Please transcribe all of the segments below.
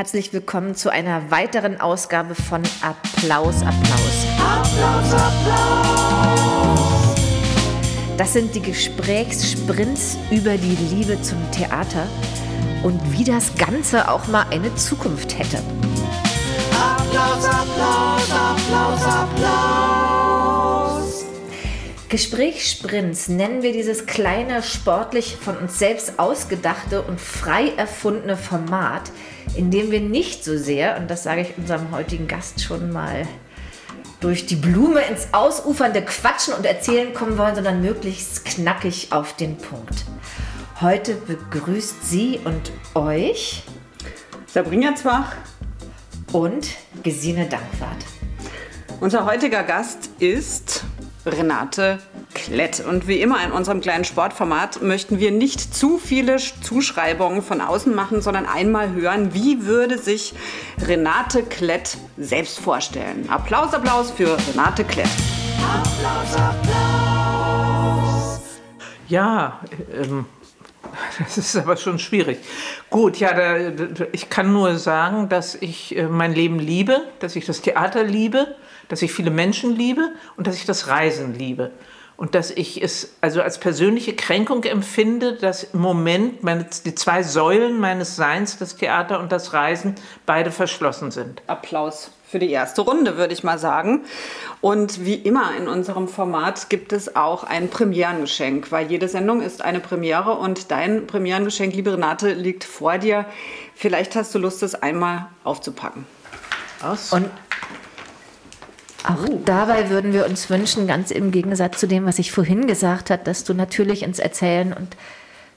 herzlich willkommen zu einer weiteren Ausgabe von Applaus, Applaus. Applaus, Applaus. Das sind die Gesprächssprints über die Liebe zum Theater und wie das Ganze auch mal eine Zukunft hätte. Applaus, Applaus, Applaus, Applaus. Gesprächssprints nennen wir dieses kleine, sportlich von uns selbst ausgedachte und frei erfundene Format, in dem wir nicht so sehr, und das sage ich unserem heutigen Gast schon mal, durch die Blume ins ausufernde Quatschen und Erzählen kommen wollen, sondern möglichst knackig auf den Punkt. Heute begrüßt sie und euch Sabrina Zwach und Gesine Dankwart. Unser heutiger Gast ist Renate Klett. Und wie immer in unserem kleinen Sportformat möchten wir nicht zu viele Zuschreibungen von außen machen, sondern einmal hören, wie würde sich Renate Klett selbst vorstellen. Applaus, Applaus für Renate Klett. Applaus, Applaus. Ja, ähm, das ist aber schon schwierig. Gut, ja, da, ich kann nur sagen, dass ich äh, mein Leben liebe, dass ich das Theater liebe, dass ich viele Menschen liebe und dass ich das Reisen liebe. Und dass ich es also als persönliche Kränkung empfinde, dass im Moment meine, die zwei Säulen meines Seins, das Theater und das Reisen, beide verschlossen sind. Applaus für die erste Runde, würde ich mal sagen. Und wie immer in unserem Format gibt es auch ein Premierengeschenk, weil jede Sendung ist eine Premiere und dein Premierengeschenk, liebe Renate, liegt vor dir. Vielleicht hast du Lust, es einmal aufzupacken. Aus. Und auch oh. dabei würden wir uns wünschen, ganz im Gegensatz zu dem, was ich vorhin gesagt habe, dass du natürlich ins Erzählen und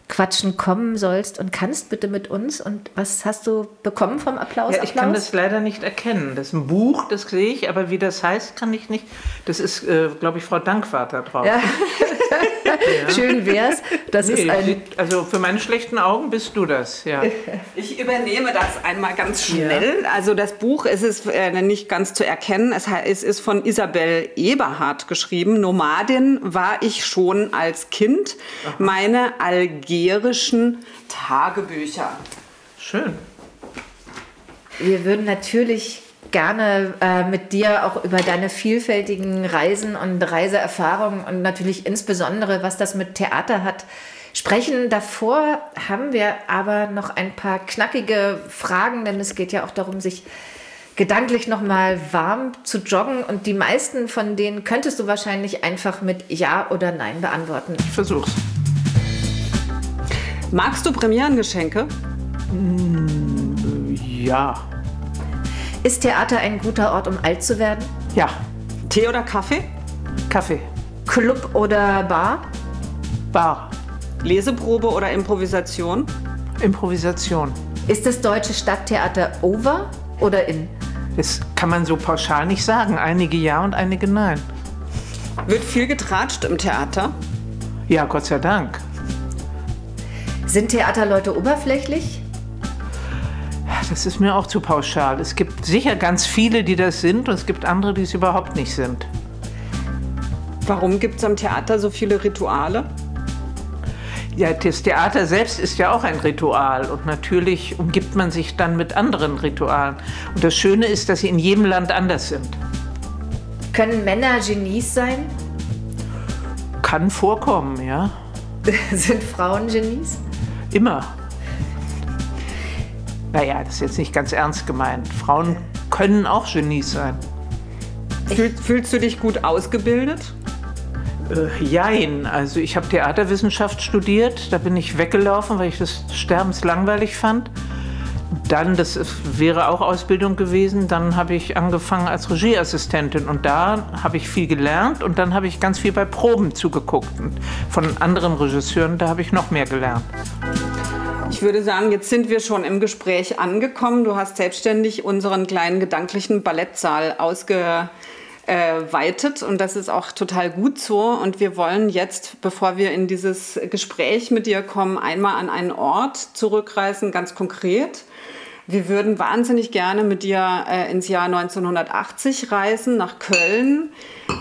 Quatschen kommen sollst und kannst bitte mit uns. Und was hast du bekommen vom Applaus? Ja, ich Applaus? kann das leider nicht erkennen. Das ist ein Buch, das sehe ich, aber wie das heißt, kann ich nicht. Das ist, äh, glaube ich, Frau Dankwart da drauf. Ja. ja. Schön wär's. Das nee, ist ein also für meine schlechten Augen bist du das, ja. Ich übernehme das einmal ganz schnell. Ja. Also das Buch es ist äh, nicht ganz zu erkennen. Es, es ist von Isabel Eberhardt geschrieben. Nomadin war ich schon als Kind. Aha. Meine algerischen Tagebücher. Schön. Wir würden natürlich gerne äh, mit dir auch über deine vielfältigen Reisen und Reiseerfahrungen und natürlich insbesondere, was das mit Theater hat, sprechen. Davor haben wir aber noch ein paar knackige Fragen, denn es geht ja auch darum, sich gedanklich nochmal warm zu joggen und die meisten von denen könntest du wahrscheinlich einfach mit Ja oder Nein beantworten. Ich versuch's. Magst du Premierengeschenke? Mm, ja. Ist Theater ein guter Ort, um alt zu werden? Ja. Tee oder Kaffee? Kaffee. Club oder Bar? Bar. Leseprobe oder Improvisation? Improvisation. Ist das deutsche Stadttheater over oder in? Das kann man so pauschal nicht sagen. Einige ja und einige nein. Wird viel getratscht im Theater? Ja, Gott sei Dank. Sind Theaterleute oberflächlich? Das ist mir auch zu pauschal. Es gibt sicher ganz viele, die das sind und es gibt andere, die es überhaupt nicht sind. Warum gibt es am Theater so viele Rituale? Ja, das Theater selbst ist ja auch ein Ritual und natürlich umgibt man sich dann mit anderen Ritualen. Und das Schöne ist, dass sie in jedem Land anders sind. Können Männer Genies sein? Kann vorkommen, ja. sind Frauen Genies? Immer. Naja, das ist jetzt nicht ganz ernst gemeint. Frauen können auch Genies sein. Fühl, fühlst du dich gut ausgebildet? Äh, jein. Also ich habe Theaterwissenschaft studiert. Da bin ich weggelaufen, weil ich das sterbenslangweilig fand. Dann, das wäre auch Ausbildung gewesen, dann habe ich angefangen als Regieassistentin und da habe ich viel gelernt und dann habe ich ganz viel bei Proben zugeguckt. Und von anderen Regisseuren, da habe ich noch mehr gelernt. Ich würde sagen, jetzt sind wir schon im Gespräch angekommen. Du hast selbstständig unseren kleinen gedanklichen Ballettsaal ausgeweitet und das ist auch total gut so. Und wir wollen jetzt, bevor wir in dieses Gespräch mit dir kommen, einmal an einen Ort zurückreisen, ganz konkret. Wir würden wahnsinnig gerne mit dir äh, ins Jahr 1980 reisen, nach Köln.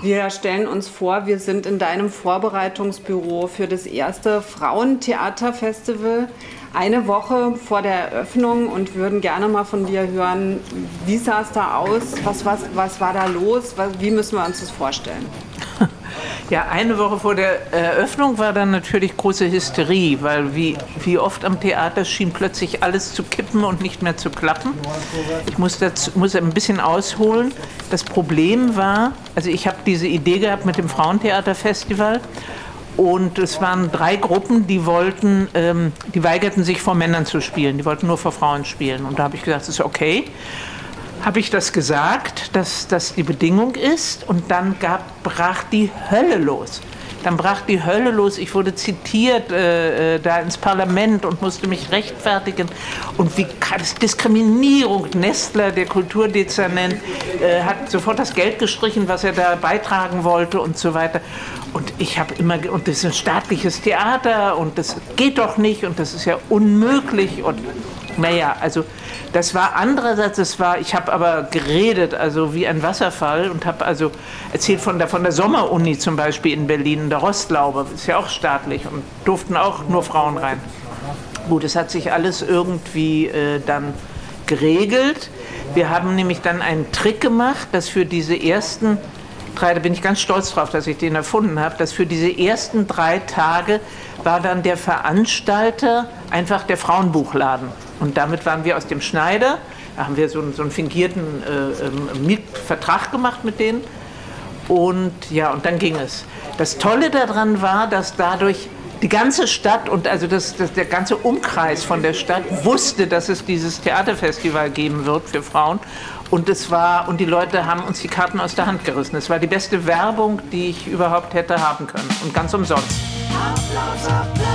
Wir stellen uns vor, wir sind in deinem Vorbereitungsbüro für das erste Frauentheaterfestival eine Woche vor der Eröffnung und würden gerne mal von dir hören, wie sah es da aus, was, was, was war da los, was, wie müssen wir uns das vorstellen? Ja, eine Woche vor der Eröffnung war dann natürlich große Hysterie, weil wie, wie oft am Theater schien plötzlich alles zu kippen und nicht mehr zu klappen. Ich muss, das, muss ein bisschen ausholen. Das Problem war, also ich habe diese Idee gehabt mit dem Frauentheaterfestival und es waren drei Gruppen, die wollten, ähm, die weigerten sich vor Männern zu spielen, die wollten nur vor Frauen spielen. Und da habe ich gesagt, das ist okay habe ich das gesagt, dass das die Bedingung ist und dann gab, brach die Hölle los. Dann brach die Hölle los. Ich wurde zitiert äh, äh da ins Parlament und musste mich rechtfertigen. Und wie Diskriminierung. Nestler, der Kulturdezernent, äh, hat sofort das Geld gestrichen, was er da beitragen wollte und so weiter. Und ich habe immer, und das ist ein staatliches Theater und das geht doch nicht und das ist ja unmöglich. Und naja, also das war andererseits, das war, ich habe aber geredet, also wie ein Wasserfall und habe also erzählt von der, von der Sommeruni zum Beispiel in Berlin, der Rostlaube, ist ja auch staatlich und durften auch nur Frauen rein. Gut, es hat sich alles irgendwie äh, dann geregelt. Wir haben nämlich dann einen Trick gemacht, dass für diese ersten drei, da bin ich ganz stolz drauf, dass ich den erfunden habe, dass für diese ersten drei Tage war dann der Veranstalter einfach der Frauenbuchladen. Und damit waren wir aus dem Schneider. Da haben wir so einen, so einen fingierten äh, ähm, Mietvertrag gemacht mit denen. Und ja, und dann ging es. Das Tolle daran war, dass dadurch die ganze Stadt und also das, das, der ganze Umkreis von der Stadt wusste, dass es dieses Theaterfestival geben wird für Frauen. Und es war, und die Leute haben uns die Karten aus der Hand gerissen. Es war die beste Werbung, die ich überhaupt hätte haben können. Und ganz umsonst. Applaus, Applaus.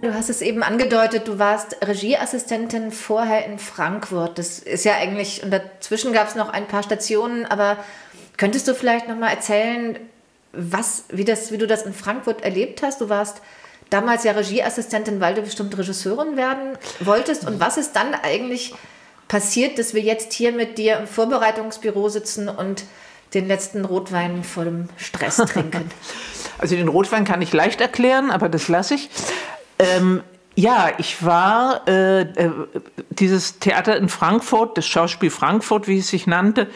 Du hast es eben angedeutet, du warst Regieassistentin vorher in Frankfurt. Das ist ja eigentlich, und dazwischen gab es noch ein paar Stationen, aber könntest du vielleicht noch mal erzählen, was, wie, das, wie du das in Frankfurt erlebt hast? Du warst damals ja Regieassistentin, weil du bestimmt Regisseurin werden wolltest. Und was ist dann eigentlich passiert, dass wir jetzt hier mit dir im Vorbereitungsbüro sitzen und den letzten Rotwein vor dem Stress trinken? Also den Rotwein kann ich leicht erklären, aber das lasse ich. Ähm, ja, ich war äh, äh, dieses Theater in Frankfurt, das Schauspiel Frankfurt, wie es sich nannte,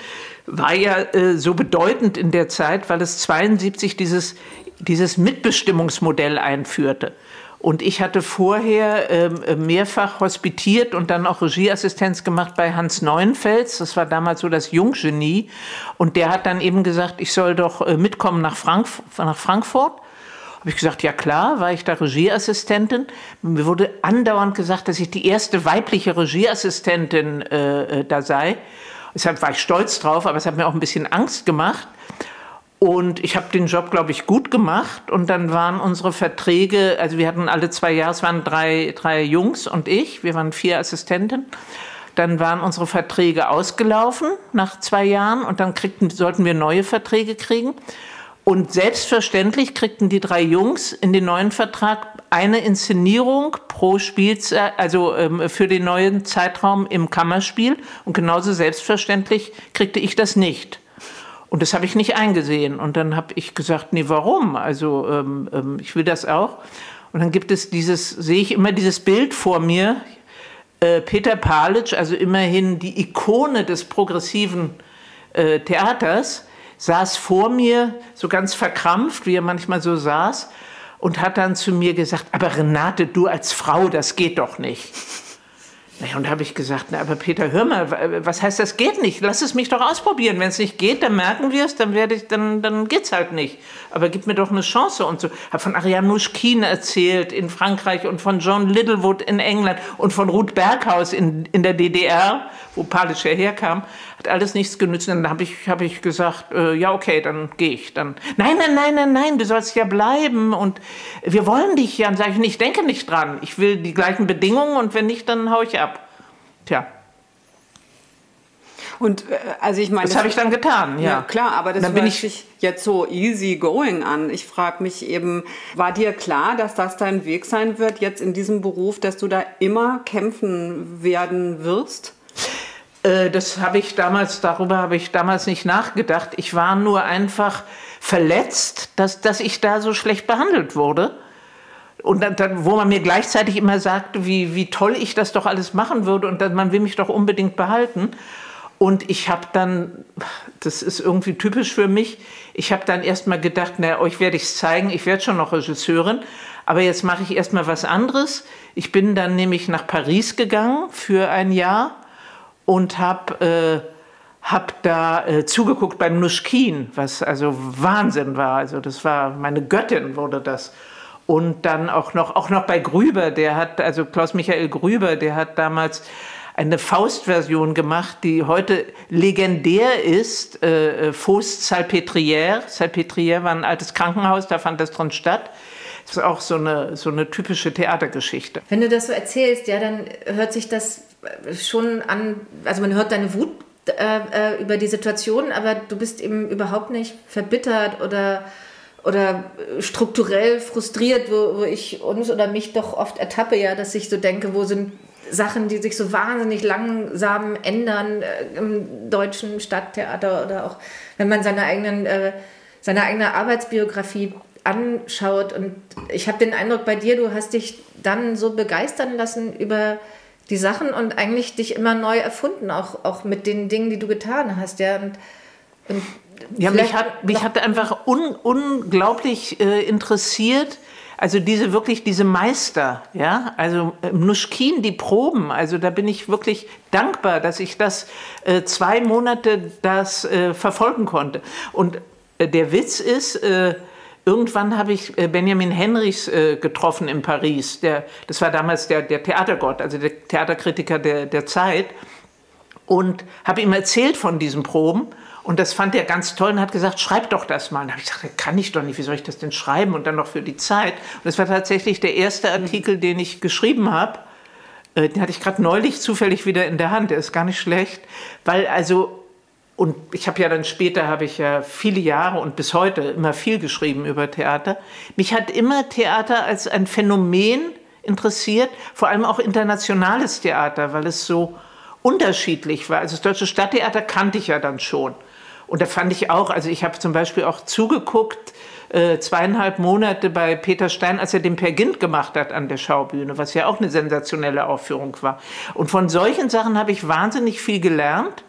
war ja äh, so bedeutend in der Zeit, weil es 72 dieses, dieses Mitbestimmungsmodell einführte. Und ich hatte vorher äh, mehrfach hospitiert und dann auch Regieassistenz gemacht bei Hans Neuenfels. Das war damals so das Junggenie. Und der hat dann eben gesagt, ich soll doch äh, mitkommen nach, Frank nach Frankfurt. Habe ich gesagt, ja klar, war ich da Regieassistentin. Mir wurde andauernd gesagt, dass ich die erste weibliche Regieassistentin äh, äh, da sei. Deshalb war ich stolz drauf, aber es hat mir auch ein bisschen Angst gemacht. Und ich habe den Job, glaube ich, gut gemacht. Und dann waren unsere Verträge, also wir hatten alle zwei Jahre, es waren drei, drei Jungs und ich, wir waren vier Assistenten. Dann waren unsere Verträge ausgelaufen nach zwei Jahren und dann kriegten, sollten wir neue Verträge kriegen. Und selbstverständlich kriegten die drei Jungs in den neuen Vertrag eine Inszenierung pro Spielzeit, also ähm, für den neuen Zeitraum im Kammerspiel. Und genauso selbstverständlich kriegte ich das nicht. Und das habe ich nicht eingesehen. Und dann habe ich gesagt, nee, warum? Also ähm, ähm, ich will das auch. Und dann gibt es dieses, sehe ich immer dieses Bild vor mir, äh, Peter Palitsch, also immerhin die Ikone des progressiven äh, Theaters, saß vor mir, so ganz verkrampft, wie er manchmal so saß, und hat dann zu mir gesagt, aber Renate, du als Frau, das geht doch nicht. Naja, und da habe ich gesagt, na, aber Peter, hör mal, was heißt, das geht nicht? Lass es mich doch ausprobieren. Wenn es nicht geht, dann merken wir es, dann werde ich, dann, dann geht's halt nicht. Aber gib mir doch eine Chance und so. Habe von Ariane Mouchkine erzählt in Frankreich und von John Littlewood in England und von Ruth Berghaus in, in der DDR, wo Palisch herkam. Hat alles nichts genützt. Dann habe ich, hab ich gesagt, äh, ja, okay, dann gehe ich. Dann, nein, nein, nein, nein, nein, du sollst ja bleiben und wir wollen dich ja. Dann sage ich, ich denke nicht dran. Ich will die gleichen Bedingungen und wenn nicht, dann hau ich ab. Tja. Und äh, also ich meine, das, habe ich dann getan, ja. ja klar, aber das dann bin ich jetzt so easy going an. Ich frage mich eben, war dir klar, dass das dein Weg sein wird jetzt in diesem Beruf, dass du da immer kämpfen werden wirst? Äh, das habe ich damals, darüber habe ich damals nicht nachgedacht. Ich war nur einfach verletzt, dass, dass ich da so schlecht behandelt wurde und dann, dann, wo man mir gleichzeitig immer sagte, wie, wie toll ich das doch alles machen würde und dann, man will mich doch unbedingt behalten. Und ich habe dann, das ist irgendwie typisch für mich, ich habe dann erstmal gedacht, na, euch werde ich es zeigen, ich werde schon noch Regisseurin, aber jetzt mache ich erstmal was anderes. Ich bin dann nämlich nach Paris gegangen für ein Jahr und habe äh, hab da äh, zugeguckt beim Nuschkin, was also Wahnsinn war. Also das war, meine Göttin wurde das. Und dann auch noch, auch noch bei Grüber, der hat, also Klaus-Michael Grüber, der hat damals eine Faustversion gemacht, die heute legendär ist. Äh, äh Faust Salpêtrière. Salpêtrière war ein altes Krankenhaus, da fand das drin statt. Das ist auch so eine, so eine typische Theatergeschichte. Wenn du das so erzählst, ja, dann hört sich das schon an, also man hört deine Wut äh, äh über die Situation, aber du bist eben überhaupt nicht verbittert oder oder strukturell frustriert, wo, wo ich uns oder mich doch oft ertappe, ja, dass ich so denke, wo sind Sachen, die sich so wahnsinnig langsam ändern äh, im deutschen Stadttheater oder auch wenn man seine eigenen äh, seine eigene Arbeitsbiografie anschaut. Und ich habe den Eindruck bei dir, du hast dich dann so begeistern lassen über die Sachen und eigentlich dich immer neu erfunden, auch, auch mit den Dingen, die du getan hast, ja. Und, und ja, mich hat, mich hat einfach un, unglaublich äh, interessiert, also diese wirklich diese Meister, ja, also äh, Nuschkin, die Proben, also da bin ich wirklich dankbar, dass ich das äh, zwei Monate das äh, verfolgen konnte. Und äh, der Witz ist, äh, irgendwann habe ich Benjamin Henrichs getroffen in Paris. Der, das war damals der, der Theatergott, also der Theaterkritiker der, der Zeit. Und habe ihm erzählt von diesen Proben. Und das fand er ganz toll und hat gesagt, schreib doch das mal. Und da habe ich gesagt, kann ich doch nicht, wie soll ich das denn schreiben? Und dann noch für die Zeit. Und das war tatsächlich der erste Artikel, den ich geschrieben habe. Äh, den hatte ich gerade neulich zufällig wieder in der Hand. Der ist gar nicht schlecht, weil also und ich habe ja dann später habe ich ja viele Jahre und bis heute immer viel geschrieben über Theater. Mich hat immer Theater als ein Phänomen interessiert, vor allem auch internationales Theater, weil es so unterschiedlich war. Also das Deutsche Stadttheater kannte ich ja dann schon. Und da fand ich auch, also ich habe zum Beispiel auch zugeguckt, äh, zweieinhalb Monate bei Peter Stein, als er den Per Gint gemacht hat an der Schaubühne, was ja auch eine sensationelle Aufführung war. Und von solchen Sachen habe ich wahnsinnig viel gelernt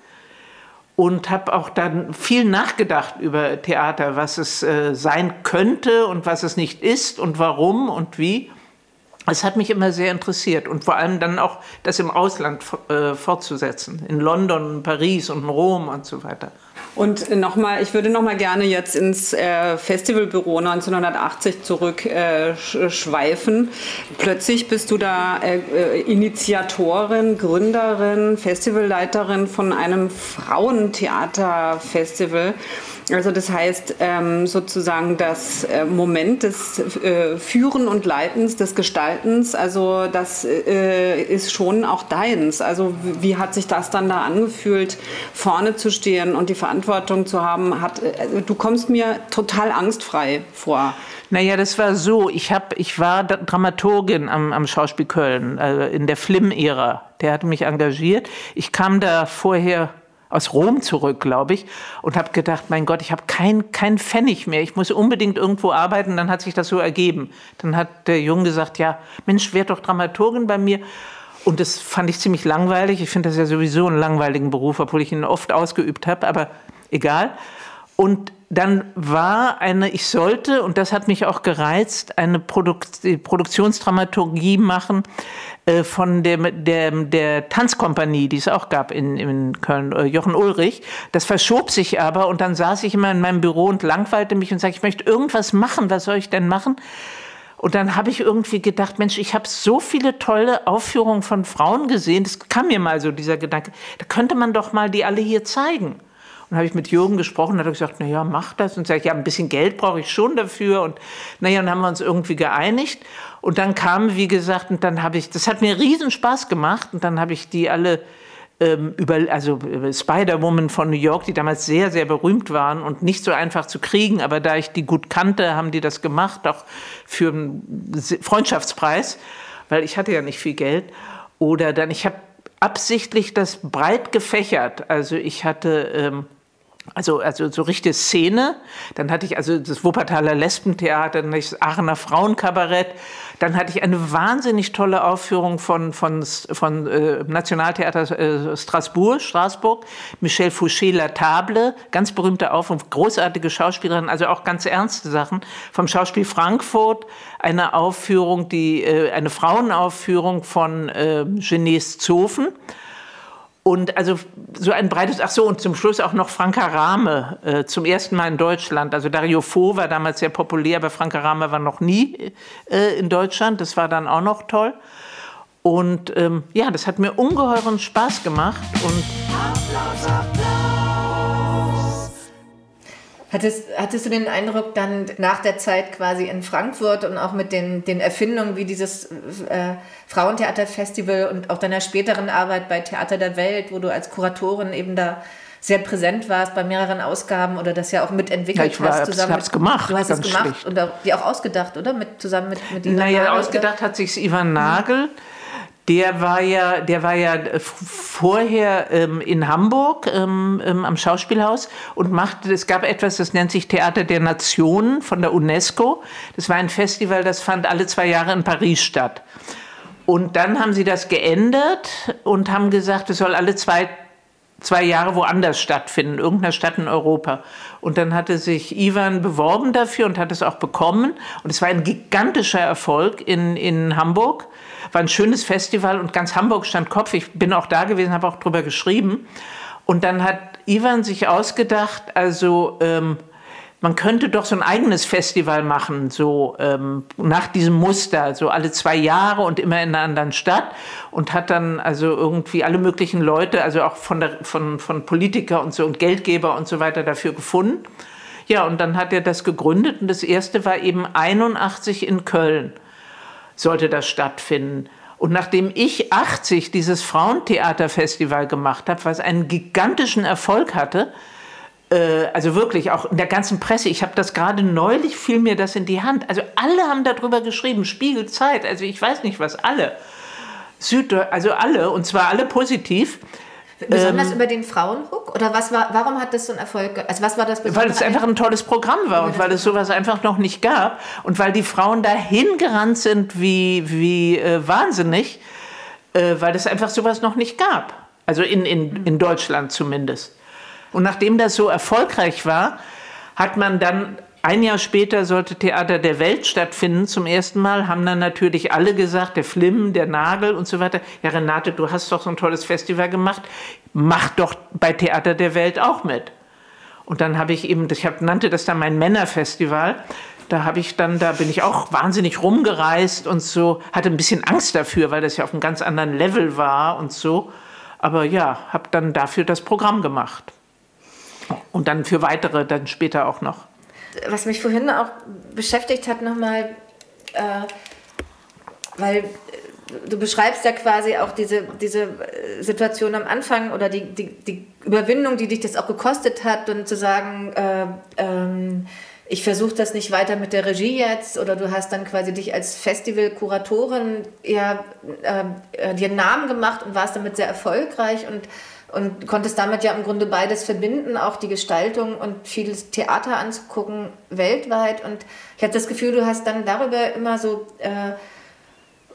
und habe auch dann viel nachgedacht über Theater, was es äh, sein könnte und was es nicht ist und warum und wie. Es hat mich immer sehr interessiert und vor allem dann auch das im Ausland äh, fortzusetzen, in London, Paris und Rom und so weiter. Und nochmal, ich würde nochmal gerne jetzt ins äh, Festivalbüro 1980 zurückschweifen. Äh, Plötzlich bist du da äh, Initiatorin, Gründerin, Festivalleiterin von einem Frauentheaterfestival. Also das heißt ähm, sozusagen das äh, Moment des äh, Führen und Leitens, des Gestaltens, also das äh, ist schon auch deins. Also wie hat sich das dann da angefühlt, vorne zu stehen und die Verantwortung zu haben? Hat, äh, du kommst mir total angstfrei vor. Naja, das war so. Ich, hab, ich war Dramaturgin am, am Schauspiel Köln äh, in der Flim-Ära. Der hatte mich engagiert. Ich kam da vorher aus Rom zurück, glaube ich, und habe gedacht, mein Gott, ich habe kein, kein Pfennig mehr, ich muss unbedingt irgendwo arbeiten. Dann hat sich das so ergeben. Dann hat der Junge gesagt, ja, Mensch, werd doch Dramaturgin bei mir. Und das fand ich ziemlich langweilig. Ich finde das ja sowieso einen langweiligen Beruf, obwohl ich ihn oft ausgeübt habe, aber egal. Und dann war eine, ich sollte, und das hat mich auch gereizt, eine Produkt, Produktionsdramaturgie machen äh, von der, der, der Tanzkompanie, die es auch gab in, in Köln, äh, Jochen Ulrich. Das verschob sich aber und dann saß ich immer in meinem Büro und langweilte mich und sagte, ich möchte irgendwas machen, was soll ich denn machen? Und dann habe ich irgendwie gedacht, Mensch, ich habe so viele tolle Aufführungen von Frauen gesehen, das kam mir mal so dieser Gedanke, da könnte man doch mal die alle hier zeigen. Und habe ich mit Jürgen gesprochen, hat er gesagt, na ja, mach das. Und sage ich, ja, ein bisschen Geld brauche ich schon dafür. Und naja, dann haben wir uns irgendwie geeinigt. Und dann kam, wie gesagt, und dann habe ich, das hat mir riesen Spaß gemacht. Und dann habe ich die alle ähm, über, also Spider-Woman von New York, die damals sehr, sehr berühmt waren und nicht so einfach zu kriegen. Aber da ich die gut kannte, haben die das gemacht, auch für einen Freundschaftspreis, weil ich hatte ja nicht viel Geld. Oder dann, ich habe absichtlich das breit gefächert. Also ich hatte ähm, also, also so richtige Szene. Dann hatte ich also das Wuppertaler Lesbentheater, dann das Aachener Frauenkabarett. Dann hatte ich eine wahnsinnig tolle Aufführung von, von, von äh, Nationaltheater äh, Strasbourg, Straßburg. Michel Fouché La Table, ganz berühmte Aufführung, großartige Schauspielerin, also auch ganz ernste Sachen. Vom Schauspiel Frankfurt eine Aufführung, die, äh, eine Frauenaufführung von äh, Genese Zofen. Und also so ein breites, ach so, und zum Schluss auch noch Franka Rahme, äh, zum ersten Mal in Deutschland. Also Dario Fo war damals sehr populär, aber Franka Rahme war noch nie äh, in Deutschland. Das war dann auch noch toll. Und ähm, ja, das hat mir ungeheuren Spaß gemacht. Und Applaus, Applaus. Hattest, hattest du den Eindruck dann nach der Zeit quasi in Frankfurt und auch mit den, den Erfindungen wie dieses äh, Frauentheaterfestival und auch deiner späteren Arbeit bei Theater der Welt, wo du als Kuratorin eben da sehr präsent warst bei mehreren Ausgaben oder das ja auch mitentwickelt ja, ich war, hast. Zusammen hab's gemacht. Du hast es gemacht schlicht. und auch, die auch ausgedacht, oder? Mit, zusammen mit, mit Ivan Naja, Nagel, ausgedacht oder? hat sich Ivan Nagel. Mhm. Der war ja, der war ja vorher ähm, in Hamburg ähm, ähm, am Schauspielhaus und machte, es gab etwas, das nennt sich Theater der Nationen von der UNESCO. Das war ein Festival, das fand alle zwei Jahre in Paris statt. Und dann haben sie das geändert und haben gesagt, es soll alle zwei, zwei Jahre woanders stattfinden, irgendeiner Stadt in Europa. Und dann hatte sich Ivan beworben dafür und hat es auch bekommen. Und es war ein gigantischer Erfolg in, in Hamburg. War ein schönes Festival und ganz Hamburg stand Kopf. Ich bin auch da gewesen, habe auch drüber geschrieben. Und dann hat Ivan sich ausgedacht, also ähm, man könnte doch so ein eigenes Festival machen, so ähm, nach diesem Muster, so alle zwei Jahre und immer in einer anderen Stadt und hat dann also irgendwie alle möglichen Leute, also auch von, der, von, von Politiker und so und Geldgeber und so weiter dafür gefunden. Ja, und dann hat er das gegründet und das erste war eben 81 in Köln sollte das stattfinden. Und nachdem ich 80 dieses Frauentheaterfestival gemacht habe, was einen gigantischen Erfolg hatte, also wirklich auch in der ganzen Presse. Ich habe das gerade neulich, fiel mir das in die Hand. Also alle haben darüber geschrieben, Spiegel, Zeit, also ich weiß nicht was, alle. Süddeu also alle, und zwar alle positiv. Besonders ähm, über den Frauenhook? Oder was war, warum hat das so einen Erfolg? Also was war das Besondere? Weil es einfach ein tolles Programm war und weil es sowas einfach noch nicht gab und weil die Frauen dahin gerannt sind wie, wie äh, wahnsinnig, äh, weil es einfach sowas noch nicht gab. Also in, in, in Deutschland zumindest. Und nachdem das so erfolgreich war, hat man dann ein Jahr später sollte Theater der Welt stattfinden zum ersten Mal, haben dann natürlich alle gesagt, der Flimm, der Nagel und so weiter. Ja, Renate, du hast doch so ein tolles Festival gemacht, mach doch bei Theater der Welt auch mit. Und dann habe ich eben, ich hab, nannte das dann mein Männerfestival. Da habe ich dann, da bin ich auch wahnsinnig rumgereist und so, hatte ein bisschen Angst dafür, weil das ja auf einem ganz anderen Level war und so. Aber ja, habe dann dafür das Programm gemacht. Und dann für weitere dann später auch noch. Was mich vorhin auch beschäftigt hat nochmal, äh, weil du beschreibst ja quasi auch diese, diese äh, Situation am Anfang oder die, die, die Überwindung, die dich das auch gekostet hat und zu sagen, äh, ähm, ich versuche das nicht weiter mit der Regie jetzt oder du hast dann quasi dich als Festivalkuratorin ja, äh, äh, dir einen Namen gemacht und warst damit sehr erfolgreich und und konntest damit ja im Grunde beides verbinden, auch die Gestaltung und vieles Theater anzugucken weltweit. Und ich habe das Gefühl, du hast dann darüber immer so äh,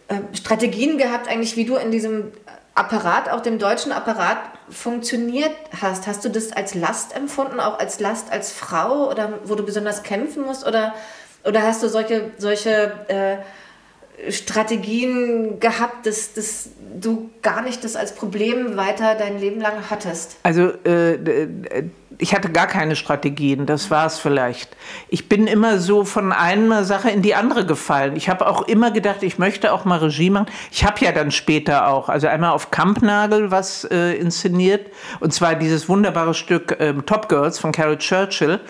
äh, Strategien gehabt, eigentlich wie du in diesem Apparat, auch dem deutschen Apparat funktioniert hast. Hast du das als Last empfunden, auch als Last als Frau oder wo du besonders kämpfen musst? Oder, oder hast du solche, solche äh, Strategien gehabt, dass, dass du gar nicht das als Problem weiter dein Leben lang hattest? Also äh, ich hatte gar keine Strategien, das war es vielleicht. Ich bin immer so von einer Sache in die andere gefallen. Ich habe auch immer gedacht, ich möchte auch mal Regie machen. Ich habe ja dann später auch, also einmal auf Kampnagel was äh, inszeniert, und zwar dieses wunderbare Stück äh, Top Girls von Carol Churchill,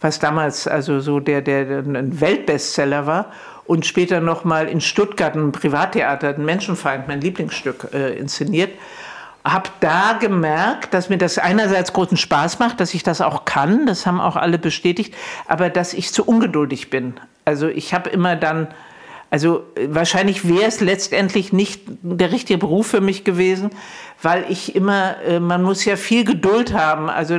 was damals also so der, der, ein Weltbestseller war und später nochmal in Stuttgart ein Privattheater, ein Menschenfeind, mein Lieblingsstück, äh, inszeniert. Habe da gemerkt, dass mir das einerseits großen Spaß macht, dass ich das auch kann, das haben auch alle bestätigt, aber dass ich zu ungeduldig bin. Also ich habe immer dann Also äh, wahrscheinlich wäre es letztendlich nicht der richtige Beruf für mich gewesen, weil ich immer, äh, man muss ja viel Geduld haben, also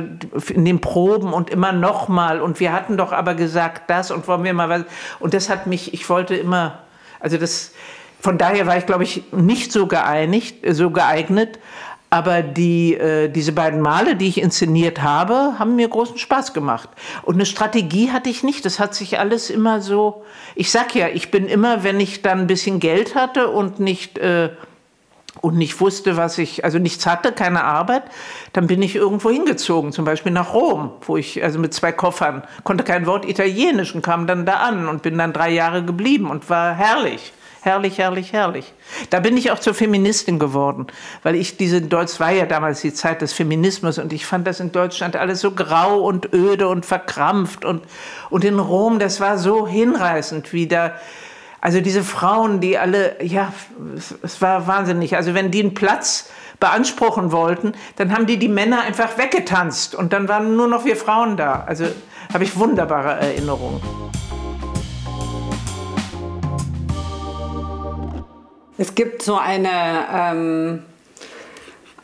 in den Proben und immer nochmal. Und wir hatten doch aber gesagt das und wollen wir mal was. Und das hat mich, ich wollte immer, also das, von daher war ich, glaube ich, nicht so geeinigt, so geeignet. Aber die, äh, diese beiden Male, die ich inszeniert habe, haben mir großen Spaß gemacht. Und eine Strategie hatte ich nicht. Das hat sich alles immer so. Ich sag ja, ich bin immer, wenn ich dann ein bisschen Geld hatte und nicht. Äh, und nicht wusste, was ich, also nichts hatte, keine Arbeit, dann bin ich irgendwo hingezogen, zum Beispiel nach Rom, wo ich, also mit zwei Koffern, konnte kein Wort Italienisch und kam dann da an und bin dann drei Jahre geblieben und war herrlich. Herrlich, herrlich, herrlich. Da bin ich auch zur Feministin geworden, weil ich diese Deutsch war ja damals die Zeit des Feminismus und ich fand das in Deutschland alles so grau und öde und verkrampft und, und in Rom, das war so hinreißend, wie da, also diese Frauen, die alle, ja, es war wahnsinnig. Also wenn die einen Platz beanspruchen wollten, dann haben die die Männer einfach weggetanzt und dann waren nur noch wir Frauen da. Also habe ich wunderbare Erinnerungen. Es gibt so eine, ähm,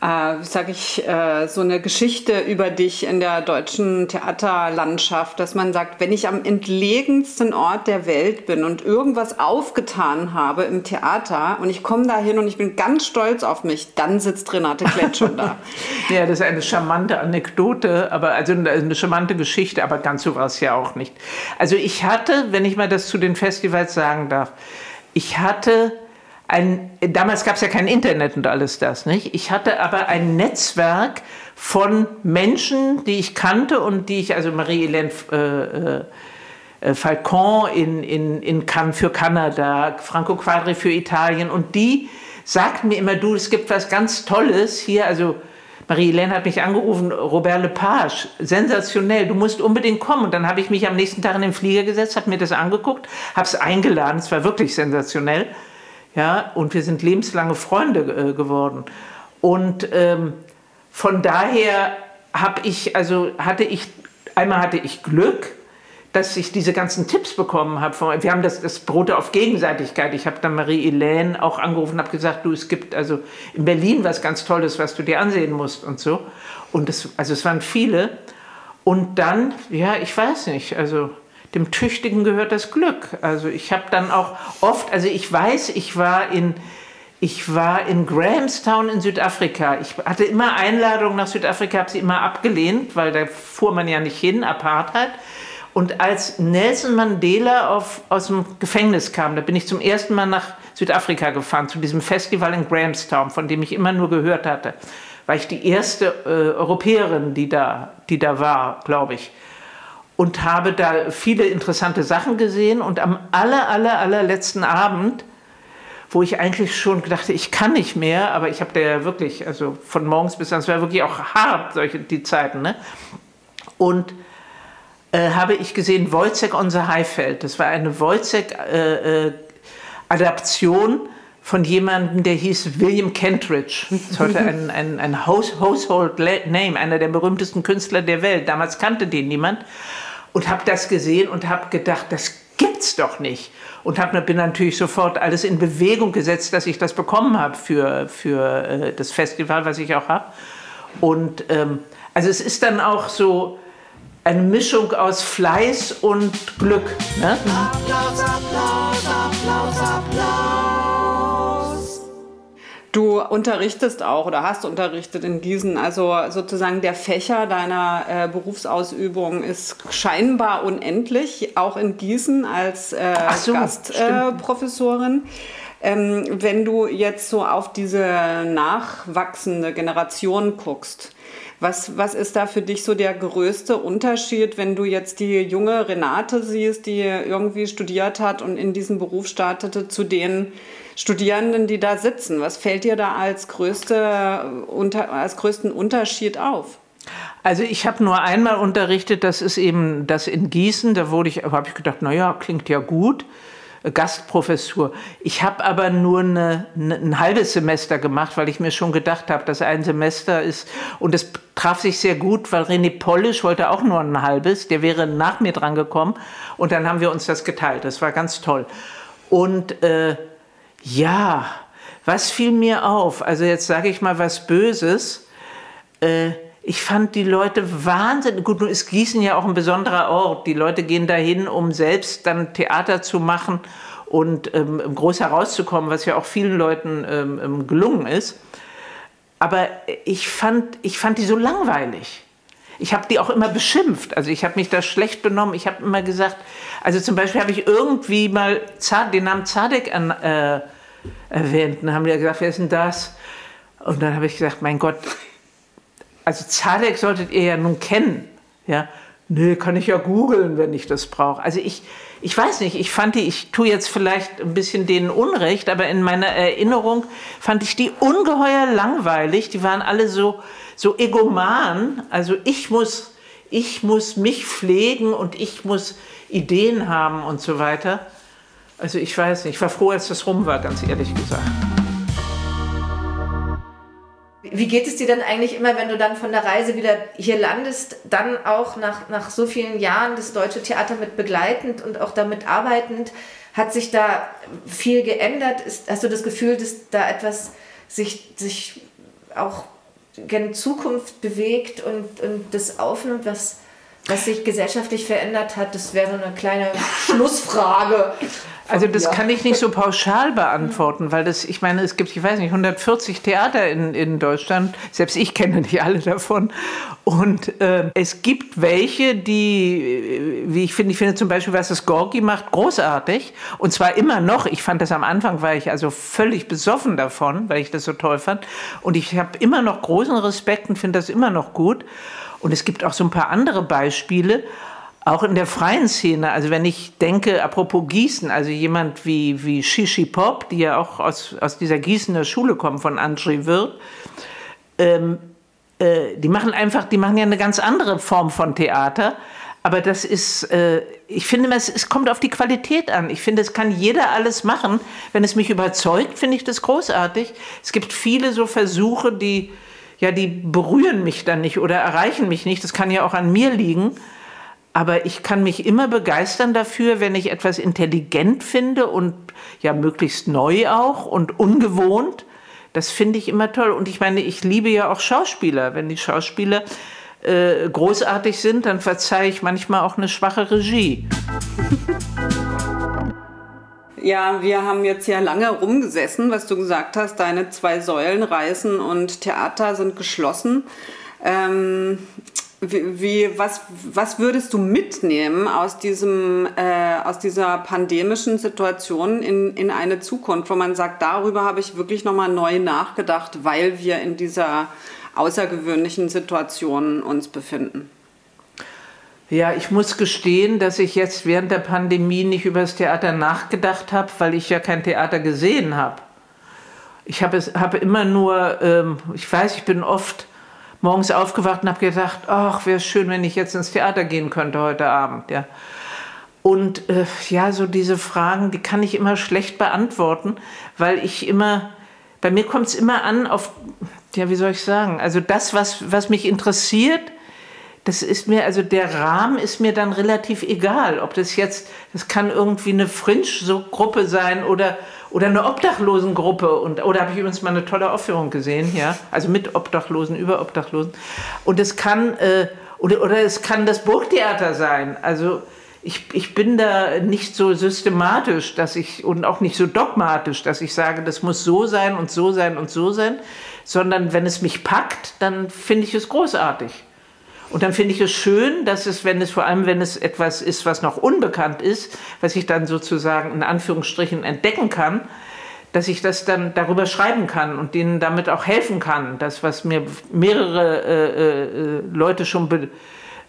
äh, sage ich, äh, so eine Geschichte über dich in der deutschen Theaterlandschaft, dass man sagt, wenn ich am entlegensten Ort der Welt bin und irgendwas aufgetan habe im Theater und ich komme da hin und ich bin ganz stolz auf mich, dann sitzt Renate Klett schon da. ja, das ist eine charmante Anekdote, aber also eine charmante Geschichte, aber ganz so war es ja auch nicht. Also ich hatte, wenn ich mal das zu den Festivals sagen darf, ich hatte ein, damals gab es ja kein Internet und alles das, nicht? Ich hatte aber ein Netzwerk von Menschen, die ich kannte und die ich, also Marie-Hélène äh, äh, Falcon in, in, in Cannes für Kanada, Franco Quadri für Italien und die sagten mir immer, du, es gibt was ganz Tolles hier, also Marie-Hélène hat mich angerufen, Robert Lepage, sensationell, du musst unbedingt kommen. Und dann habe ich mich am nächsten Tag in den Flieger gesetzt, habe mir das angeguckt, habe es eingeladen, es war wirklich sensationell ja, und wir sind lebenslange Freunde äh, geworden. Und ähm, von daher habe ich, also hatte ich, einmal hatte ich Glück, dass ich diese ganzen Tipps bekommen habe. Wir haben das, das beruhte auf Gegenseitigkeit. Ich habe dann Marie-Hélène auch angerufen und habe gesagt, du, es gibt also in Berlin was ganz Tolles, was du dir ansehen musst und so. Und das, also es waren viele. Und dann, ja, ich weiß nicht, also dem Tüchtigen gehört das Glück. Also ich habe dann auch oft, also ich weiß, ich war in, ich war in Grahamstown in Südafrika. Ich hatte immer Einladungen nach Südafrika, habe sie immer abgelehnt, weil da fuhr man ja nicht hin, Apartheid. Und als Nelson Mandela auf, aus dem Gefängnis kam, da bin ich zum ersten Mal nach Südafrika gefahren, zu diesem Festival in Grahamstown, von dem ich immer nur gehört hatte. War ich die erste äh, Europäerin, die da, die da war, glaube ich und habe da viele interessante Sachen gesehen. Und am aller, aller, allerletzten Abend, wo ich eigentlich schon dachte, ich kann nicht mehr, aber ich habe da ja wirklich, also von morgens bis abends, war wirklich auch hart, solche die Zeiten. Ne? Und äh, habe ich gesehen Wojciech on the Highfeld. Das war eine Wojciech-Adaption. Äh, äh, von jemandem, der hieß William Kentridge. Das ist heute ein, ein, ein Household Name, einer der berühmtesten Künstler der Welt. Damals kannte den niemand und habe das gesehen und habe gedacht, das gibt's doch nicht. Und hab, bin natürlich sofort alles in Bewegung gesetzt, dass ich das bekommen habe für, für äh, das Festival, was ich auch habe. Und ähm, also es ist dann auch so eine Mischung aus Fleiß und Glück. Ne? Applaus, Applaus, Applaus, Applaus. Du unterrichtest auch oder hast unterrichtet in Gießen. Also sozusagen der Fächer deiner äh, Berufsausübung ist scheinbar unendlich, auch in Gießen als äh, so, Gastprofessorin. Äh, ähm, wenn du jetzt so auf diese nachwachsende Generation guckst, was, was ist da für dich so der größte Unterschied, wenn du jetzt die junge Renate siehst, die irgendwie studiert hat und in diesen Beruf startete, zu den Studierenden, die da sitzen? Was fällt dir da als, größte, unter, als größten Unterschied auf? Also ich habe nur einmal unterrichtet, das ist eben das in Gießen, da wurde ich, habe ich gedacht, naja, klingt ja gut. Gastprofessur. Ich habe aber nur eine, eine, ein halbes Semester gemacht, weil ich mir schon gedacht habe, dass ein Semester ist. Und es traf sich sehr gut, weil René Polisch wollte auch nur ein halbes. Der wäre nach mir dran gekommen. Und dann haben wir uns das geteilt. Das war ganz toll. Und äh, ja, was fiel mir auf? Also jetzt sage ich mal was Böses. Äh, ich fand die Leute wahnsinnig gut. Nun ist Gießen ja auch ein besonderer Ort. Die Leute gehen dahin, um selbst dann Theater zu machen und ähm, groß herauszukommen, was ja auch vielen Leuten ähm, ähm gelungen ist. Aber ich fand, ich fand die so langweilig. Ich habe die auch immer beschimpft. Also ich habe mich da schlecht benommen. Ich habe immer gesagt, also zum Beispiel habe ich irgendwie mal den Namen Zadek an, äh, erwähnt. Und dann haben die gesagt, wer ist denn das? Und dann habe ich gesagt, mein Gott, also Zadek solltet ihr ja nun kennen. Ja, nee, kann ich ja googeln, wenn ich das brauche. Also ich, ich weiß nicht, ich fand die, ich tue jetzt vielleicht ein bisschen denen Unrecht, aber in meiner Erinnerung fand ich die ungeheuer langweilig. Die waren alle so, so egoman. Also ich muss, ich muss mich pflegen und ich muss Ideen haben und so weiter. Also ich weiß nicht, ich war froh, als das rum war, ganz ehrlich gesagt. Wie geht es dir denn eigentlich immer, wenn du dann von der Reise wieder hier landest, dann auch nach, nach so vielen Jahren das deutsche Theater mit begleitend und auch damit arbeitend? Hat sich da viel geändert? Ist, hast du das Gefühl, dass da etwas sich, sich auch gen Zukunft bewegt und, und das aufnimmt, was, was sich gesellschaftlich verändert hat? Das wäre so eine kleine Schlussfrage. Also das ja. kann ich nicht so pauschal beantworten, weil das, ich meine, es gibt, ich weiß nicht, 140 Theater in, in Deutschland. Selbst ich kenne nicht alle davon. Und äh, es gibt welche, die, äh, wie ich finde, ich finde zum Beispiel, was das Gorgi macht, großartig. Und zwar immer noch. Ich fand das am Anfang, war ich also völlig besoffen davon, weil ich das so toll fand. Und ich habe immer noch großen Respekt und finde das immer noch gut. Und es gibt auch so ein paar andere Beispiele. Auch in der freien Szene, also wenn ich denke, apropos Gießen, also jemand wie, wie Shishi Pop, die ja auch aus, aus dieser Gießener Schule kommen, von André Wirth, ähm, äh, die machen einfach, die machen ja eine ganz andere Form von Theater. Aber das ist, äh, ich finde, es, es kommt auf die Qualität an. Ich finde, es kann jeder alles machen. Wenn es mich überzeugt, finde ich das großartig. Es gibt viele so Versuche, die, ja, die berühren mich dann nicht oder erreichen mich nicht. Das kann ja auch an mir liegen. Aber ich kann mich immer begeistern dafür, wenn ich etwas intelligent finde und ja möglichst neu auch und ungewohnt. Das finde ich immer toll. Und ich meine, ich liebe ja auch Schauspieler. Wenn die Schauspieler äh, großartig sind, dann verzeihe ich manchmal auch eine schwache Regie. Ja, wir haben jetzt ja lange rumgesessen, was du gesagt hast. Deine zwei Säulen, Reisen und Theater sind geschlossen. Ähm, wie, wie, was, was würdest du mitnehmen aus, diesem, äh, aus dieser pandemischen Situation in, in eine Zukunft, wo man sagt, darüber habe ich wirklich nochmal neu nachgedacht, weil wir in dieser außergewöhnlichen Situation uns befinden? Ja, ich muss gestehen, dass ich jetzt während der Pandemie nicht über das Theater nachgedacht habe, weil ich ja kein Theater gesehen habe. Ich habe hab immer nur, ähm, ich weiß, ich bin oft morgens aufgewacht und habe gedacht, ach, wäre schön, wenn ich jetzt ins Theater gehen könnte heute Abend. Ja. Und äh, ja, so diese Fragen, die kann ich immer schlecht beantworten, weil ich immer, bei mir kommt es immer an auf, ja, wie soll ich sagen, also das, was, was mich interessiert, das ist mir, also der Rahmen ist mir dann relativ egal, ob das jetzt, das kann irgendwie eine Fringe-Gruppe sein oder oder eine Obdachlosengruppe. Und, oder habe ich übrigens mal eine tolle Aufführung gesehen, ja. Also mit Obdachlosen, über Obdachlosen. Und es kann, äh, oder, oder es kann das Burgtheater sein. Also ich, ich bin da nicht so systematisch, dass ich und auch nicht so dogmatisch, dass ich sage, das muss so sein und so sein und so sein, sondern wenn es mich packt, dann finde ich es großartig. Und dann finde ich es schön, dass es, wenn es vor allem, wenn es etwas ist, was noch unbekannt ist, was ich dann sozusagen in Anführungsstrichen entdecken kann, dass ich das dann darüber schreiben kann und denen damit auch helfen kann. Das, was mir mehrere äh, äh, Leute schon, be,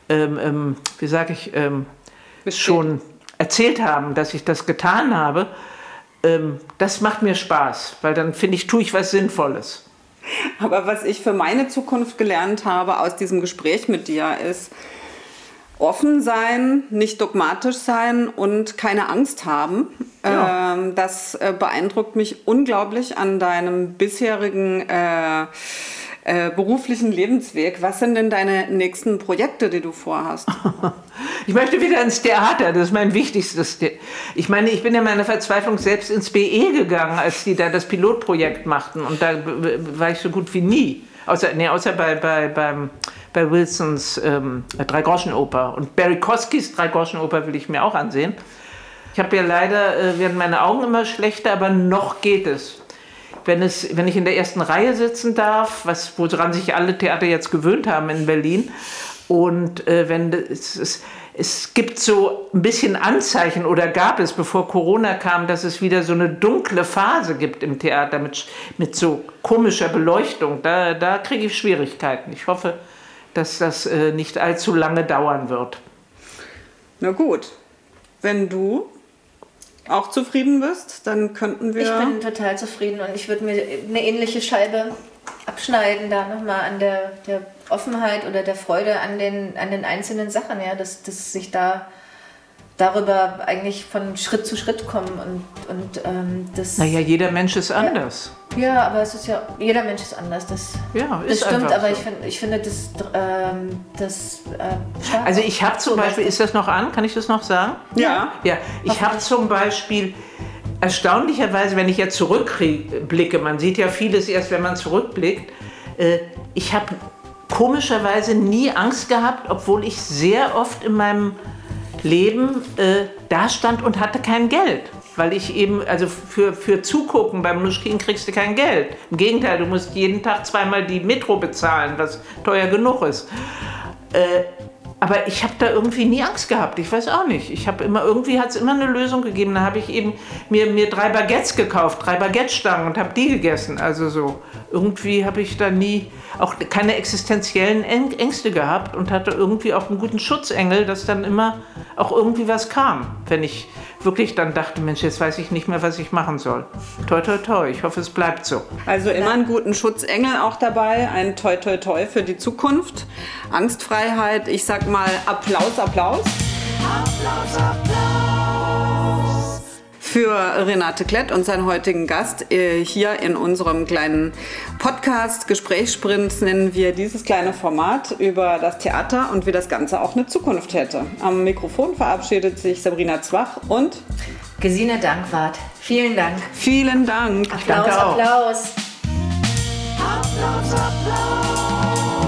ähm, ähm, wie sage ich, ähm, schon erzählt haben, dass ich das getan habe, ähm, das macht mir Spaß, weil dann finde ich, tue ich was Sinnvolles. Aber was ich für meine Zukunft gelernt habe aus diesem Gespräch mit dir ist, offen sein, nicht dogmatisch sein und keine Angst haben. Ja. Ähm, das äh, beeindruckt mich unglaublich an deinem bisherigen äh, äh, beruflichen Lebensweg. Was sind denn deine nächsten Projekte, die du vorhast? Ich möchte wieder ins Theater, das ist mein wichtigstes. Ich meine, ich bin in meiner Verzweiflung selbst ins BE gegangen, als die da das Pilotprojekt machten. Und da war ich so gut wie nie. Außer, nee, außer bei, bei, beim, bei Wilsons ähm, Drei-Groschen-Oper. Und Barry Koskis Drei-Groschen-Oper will ich mir auch ansehen. Ich habe ja leider, äh, werden meine Augen immer schlechter, aber noch geht es wenn, es, wenn ich in der ersten Reihe sitzen darf, was, woran sich alle Theater jetzt gewöhnt haben in Berlin. Und äh, wenn es, es, es gibt so ein bisschen Anzeichen oder gab es, bevor Corona kam, dass es wieder so eine dunkle Phase gibt im Theater mit, mit so komischer Beleuchtung. Da, da kriege ich Schwierigkeiten. Ich hoffe, dass das äh, nicht allzu lange dauern wird. Na gut, wenn du auch zufrieden bist, dann könnten wir. Ich bin total zufrieden und ich würde mir eine ähnliche Scheibe abschneiden, da nochmal an der, der Offenheit oder der Freude an den, an den einzelnen Sachen, ja, dass, dass sich da darüber eigentlich von Schritt zu Schritt kommen und, und ähm, das. Naja, jeder Mensch ist anders. Ja, ja, aber es ist ja, jeder Mensch ist anders. Das, ja, ist das stimmt, aber so. ich, find, ich finde das, ähm, das äh, Also ich habe zum Beispiel, ist das noch an? Kann ich das noch sagen? Ja. Ja, ich habe zum Beispiel erstaunlicherweise, wenn ich jetzt zurückblicke, man sieht ja vieles erst, wenn man zurückblickt, äh, ich habe komischerweise nie Angst gehabt, obwohl ich sehr oft in meinem Leben äh, da stand und hatte kein Geld. Weil ich eben, also für, für Zugucken beim Nuschkin kriegst du kein Geld. Im Gegenteil, du musst jeden Tag zweimal die Metro bezahlen, was teuer genug ist. Äh, aber ich habe da irgendwie nie Angst gehabt. Ich weiß auch nicht. Ich habe immer irgendwie hat es immer eine Lösung gegeben. Da habe ich eben mir, mir drei Baguettes gekauft, drei Baguette-Stangen und habe die gegessen. Also so irgendwie habe ich da nie auch keine existenziellen Ängste gehabt und hatte irgendwie auch einen guten Schutzengel, dass dann immer auch irgendwie was kam, wenn ich wirklich dann dachte, Mensch, jetzt weiß ich nicht mehr, was ich machen soll. Toi, toi, toi. Ich hoffe, es bleibt so. Also immer einen guten Schutzengel auch dabei, ein Toi, toi, toi für die Zukunft. Angstfreiheit, ich sag mal Applaus, Applaus. Applaus, Applaus. Für Renate Klett und seinen heutigen Gast äh, hier in unserem kleinen Podcast Gesprächssprint nennen wir dieses kleine Format über das Theater und wie das Ganze auch eine Zukunft hätte. Am Mikrofon verabschiedet sich Sabrina Zwach und Gesine Dankwart. Vielen Dank. Vielen Dank. Applaus, Applaus. Applaus, Applaus.